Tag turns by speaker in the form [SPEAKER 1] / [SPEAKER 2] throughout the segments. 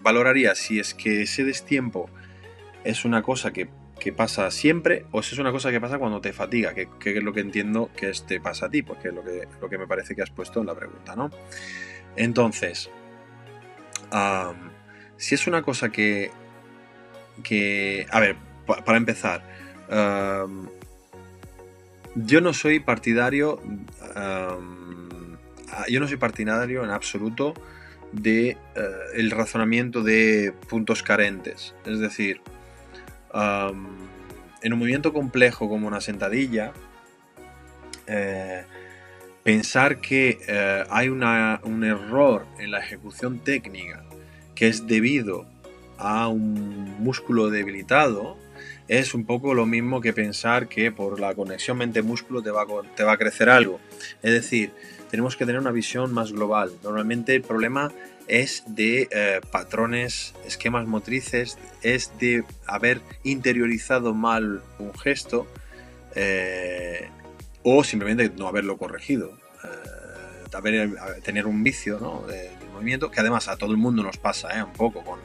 [SPEAKER 1] valoraría si es que ese destiempo es una cosa que, pasa siempre o si es una cosa que pasa cuando te fatiga, que, es lo que entiendo que te pasa a ti, porque es lo que, lo que me parece que has puesto en la pregunta, ¿no? Entonces, si es una cosa que, que a ver, para empezar, yo no soy partidario, yo no soy partidario en absoluto de eh, el razonamiento de puntos carentes. Es decir, en un movimiento complejo como una sentadilla, eh, pensar que eh, hay un error en la ejecución técnica que es debido a un músculo debilitado, es un poco lo mismo que pensar que por la conexión mente-músculo te, va te va a crecer algo. Es decir, tenemos que tener una visión más global. Normalmente el problema es de eh, patrones, esquemas motrices, es de haber interiorizado mal un gesto eh, o simplemente no haberlo corregido. Eh, tener un vicio ¿no? de, movimiento, que además a todo el mundo nos pasa un poco con,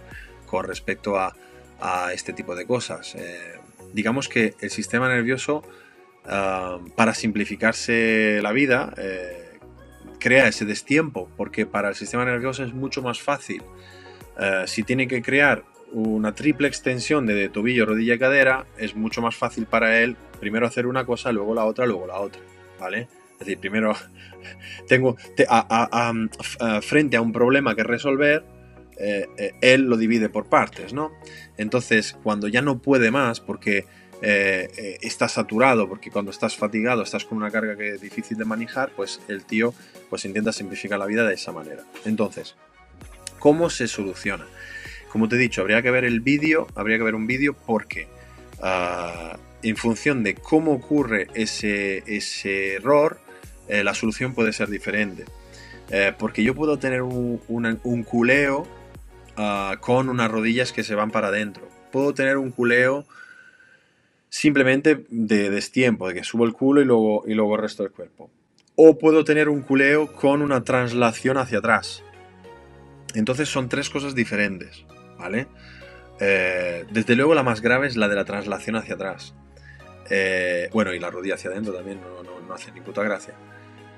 [SPEAKER 1] con respecto a, a, este tipo de cosas. digamos que el sistema nervioso, ah, para simplificarse la vida, crea ese destiempo, porque para el sistema nervioso es mucho más fácil. Eh, si tiene que crear una triple extensión de tobillo, rodilla y cadera, es mucho más fácil para él primero hacer una cosa, luego la otra, luego la otra, ¿vale? Es decir, primero tengo frente a un problema que resolver, eh, eh, él lo divide por partes, ¿no? Entonces, cuando ya no puede más, porque eh, eh, estás saturado, porque cuando estás fatigado, estás con una carga que es difícil de manejar, pues el tío pues intenta simplificar la vida de esa manera. Entonces, ¿cómo se soluciona? Como te he dicho, habría que ver el vídeo, habría que ver un vídeo porque ah, en función de cómo ocurre ese, ese error, la solución puede ser diferente. porque yo puedo tener un, un culeo ah, con unas rodillas que se van para adentro. Puedo tener un culeo simplemente de destiempo, de que subo el culo y luego, y luego el resto del cuerpo. O puedo tener un culeo con una traslación hacia atrás. Entonces son tres cosas diferentes, ¿vale? Eh, desde luego la más grave es la de la traslación hacia atrás. Eh, bueno, y la rodilla hacia adentro también no, hace ni puta gracia.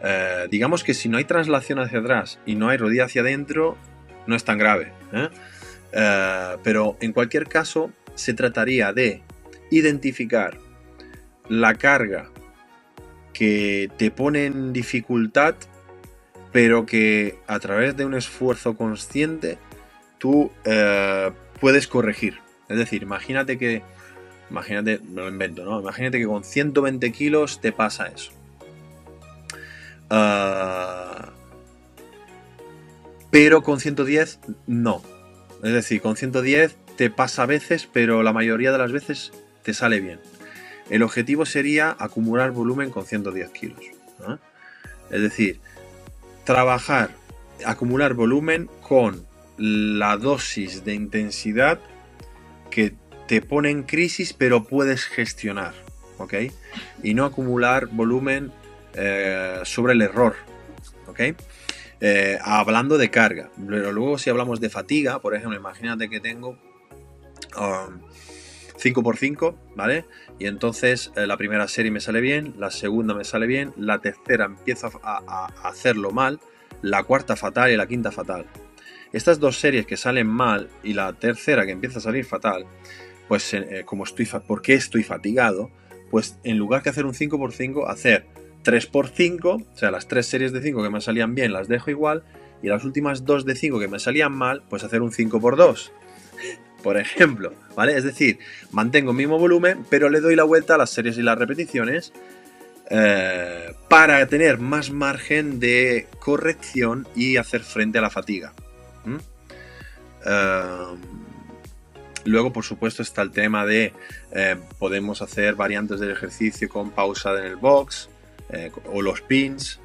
[SPEAKER 1] Eh, digamos que si no hay traslación hacia atrás y no hay rodilla hacia adentro, no es tan grave. pero en cualquier caso, se trataría de identificar la carga que te pone en dificultad, pero que a través de un esfuerzo consciente tú eh, puedes corregir. Es decir, imagínate que, imagínate, me lo invento, ¿no? Imagínate que con 120 kilos te pasa eso. Pero con 110 no. Es decir, con 110 te pasa a veces, pero la mayoría de las veces te sale bien. El objetivo sería acumular volumen con 110 kilos. Es decir, trabajar, acumular volumen con la dosis de intensidad que te pone en crisis pero puedes gestionar. ¿Ok? Y no acumular volumen eh, sobre el error. ¿Ok? Eh, hablando de carga. Pero luego si hablamos de fatiga, por ejemplo, imagínate que tengo... Um, 5x5, ¿vale? Y entonces eh, la primera serie me sale bien, la segunda me sale bien, la tercera empiezo a, hacerlo mal, la cuarta fatal y la quinta fatal. Estas dos series que salen mal y la tercera que empieza a salir fatal, pues eh, como estoy, ¿por qué estoy fatigado? Pues en lugar que hacer un 5x5, hacer 3x5, o sea, las tres series de 5 que me salían bien las dejo igual, y las últimas dos de 5 que me salían mal, pues hacer un 5x2 por ejemplo, ¿vale? Es decir, mantengo el mismo volumen, pero le doy la vuelta a las series y las repeticiones eh, para tener más margen de corrección y hacer frente a la fatiga. Eh, luego, por supuesto, está el tema de eh, podemos hacer variantes del ejercicio con pausa en el box o los pins.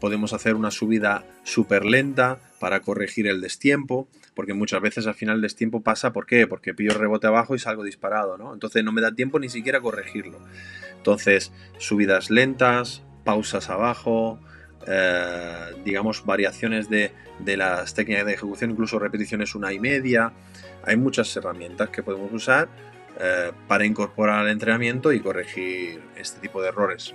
[SPEAKER 1] podemos hacer una subida súper lenta para corregir el destiempo porque muchas veces al final el destiempo pasa, ¿por qué? Porque pillo rebote abajo y salgo disparado, ¿no? Entonces no me da tiempo ni siquiera corregirlo. Entonces, subidas lentas, pausas abajo, eh, digamos, variaciones de, las técnicas de ejecución, incluso repeticiones una y media. Hay muchas herramientas que podemos usar eh, para incorporar al entrenamiento y corregir este tipo de errores.